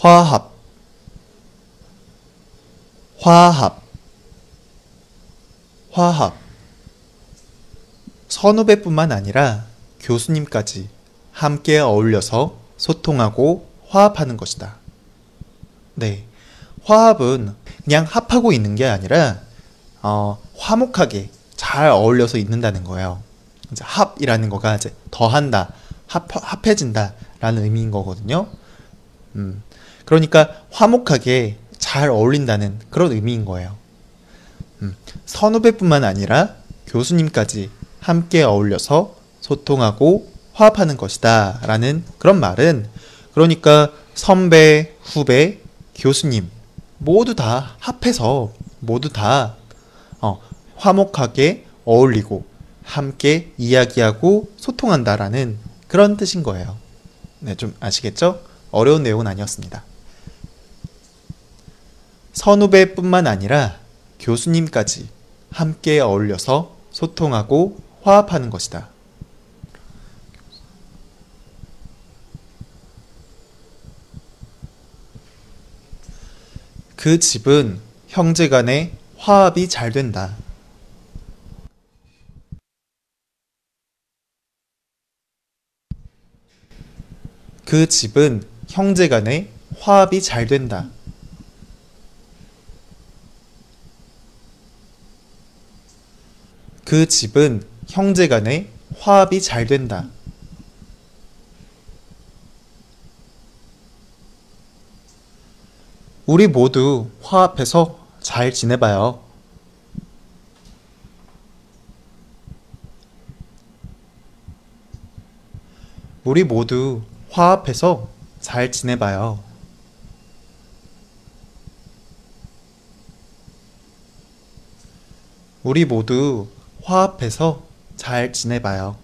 화합 화합 화합 선후배뿐만 아니라 교수님까지 함께 어울려서 소통하고 화합하는 것이다. 네. 화합은 그냥 합하고 있는 게 아니라 어, 화목하게 잘 어울려서 있는다는 거예요. 이제 합이라는 거가 이제 더한다, 합, 합해진다라는 의미인 거거든요. 음, 그러니까 화목하게 잘 어울린다는 그런 의미인 거예요. 음, 선후배뿐만 아니라 교수님까지 함께 어울려서 소통하고 화합하는 것이다. 라는 그런 말은 그러니까 선배, 후배, 교수님 모두 다 합해서 모두 다 어, 화목하게 어울리고 함께 이야기하고 소통한다라는 그런 뜻인 거예요. 네, 좀 아시겠죠? 어려운 내용은 아니었습니다. 선후배뿐만 아니라 교수님까지 함께 어울려서 소통하고 화합하는 것이다. 그 집은 형제 간의 화합이 잘 된다. 그 집은 형제 간의 화합이 잘 된다. 그 집은 형제 간의 화합이 잘 된다. 우리 모두 화합해서 잘 지내봐요. 우리 모두 화합해서 잘 지내봐요. 우리 모두 화합해서 잘 지내봐요.